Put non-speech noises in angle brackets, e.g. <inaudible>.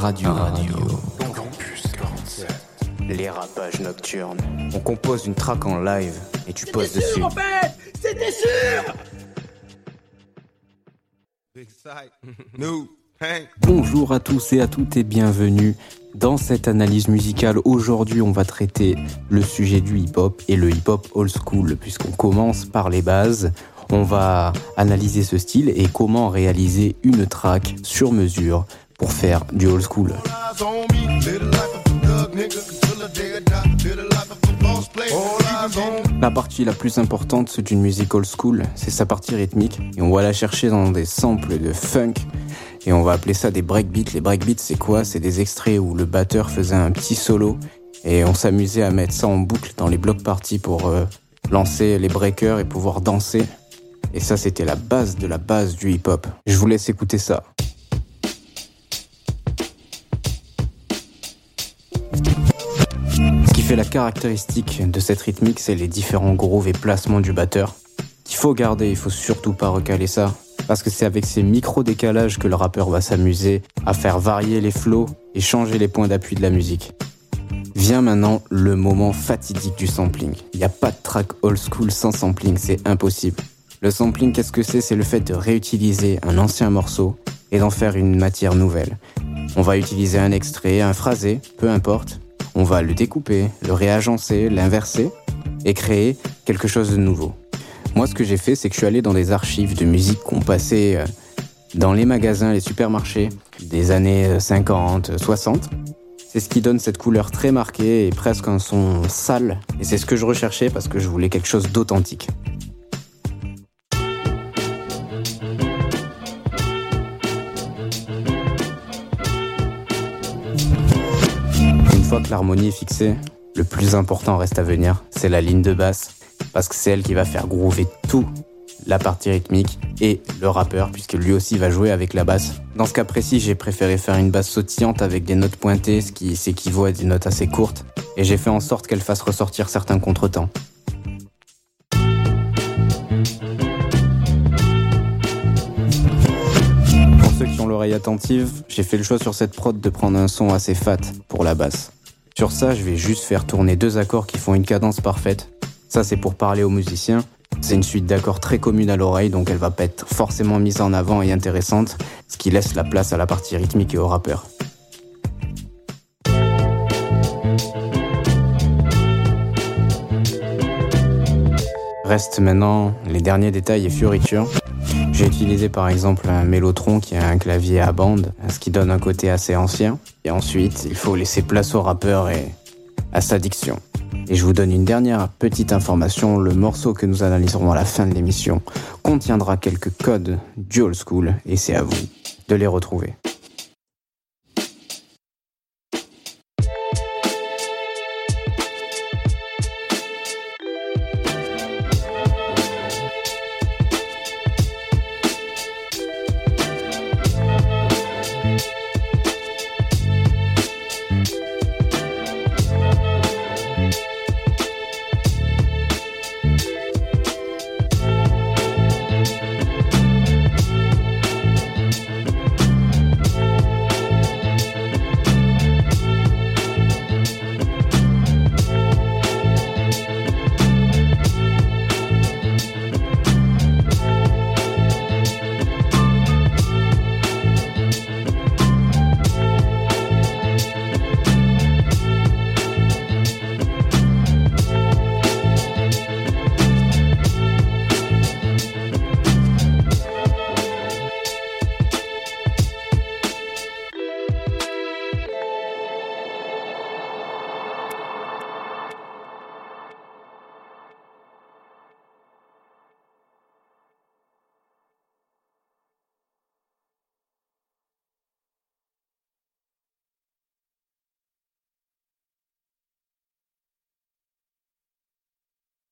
Radio. Radio. Les rapages nocturnes. On compose une track en live et tu poses dessus. Sûr, en fait C'était sûr <laughs> Bonjour à tous et à toutes et bienvenue dans cette analyse musicale. Aujourd'hui, on va traiter le sujet du hip-hop et le hip-hop old school, puisqu'on commence par les bases. On va analyser ce style et comment réaliser une track sur mesure pour faire du old school. La partie la plus importante d'une musique old school, c'est sa partie rythmique. Et on va la chercher dans des samples de funk. Et on va appeler ça des breakbeats. Les breakbeats, c'est quoi? C'est des extraits où le batteur faisait un petit solo. Et on s'amusait à mettre ça en boucle dans les blocs parties pour euh, lancer les breakers et pouvoir danser. Et ça, c'était la base de la base du hip-hop. Je vous laisse écouter ça. Fait la caractéristique de cette rythmique, c'est les différents grooves et placements du batteur. Qu'il faut garder, il faut surtout pas recaler ça. Parce que c'est avec ces micro-décalages que le rappeur va s'amuser à faire varier les flows et changer les points d'appui de la musique. Vient maintenant le moment fatidique du sampling. Il n'y a pas de track old school sans sampling, c'est impossible. Le sampling, qu'est-ce que c'est? C'est le fait de réutiliser un ancien morceau et d'en faire une matière nouvelle. On va utiliser un extrait, un phrasé, peu importe. On va le découper, le réagencer, l'inverser et créer quelque chose de nouveau. Moi, ce que j'ai fait, c'est que je suis allé dans des archives de musique qu'on passait euh, dans les magasins, les supermarchés des années 50, euh, 60. C'est ce qui donne cette couleur très marquée et presque un son sale. Et c'est ce que je recherchais parce que je voulais quelque chose d'authentique. Fois que l'harmonie est fixée, le plus important reste à venir, c'est la ligne de basse, parce que c'est elle qui va faire groover tout, la partie rythmique et le rappeur, puisque lui aussi va jouer avec la basse. Dans ce cas précis, j'ai préféré faire une basse sautillante avec des notes pointées, ce qui s'équivaut à des notes assez courtes, et j'ai fait en sorte qu'elle fasse ressortir certains contretemps. Pour ceux qui ont l'oreille attentive, j'ai fait le choix sur cette prod de prendre un son assez fat pour la basse. Sur ça, je vais juste faire tourner deux accords qui font une cadence parfaite. Ça, c'est pour parler aux musiciens. C'est une suite d'accords très commune à l'oreille, donc elle va pas être forcément mise en avant et intéressante, ce qui laisse la place à la partie rythmique et au rappeur. Reste maintenant les derniers détails et fioritures. J'ai utilisé par exemple un Mélotron qui a un clavier à bande, ce qui donne un côté assez ancien. Et ensuite, il faut laisser place au rappeur et à sa diction. Et je vous donne une dernière petite information, le morceau que nous analyserons à la fin de l'émission contiendra quelques codes du old school et c'est à vous de les retrouver.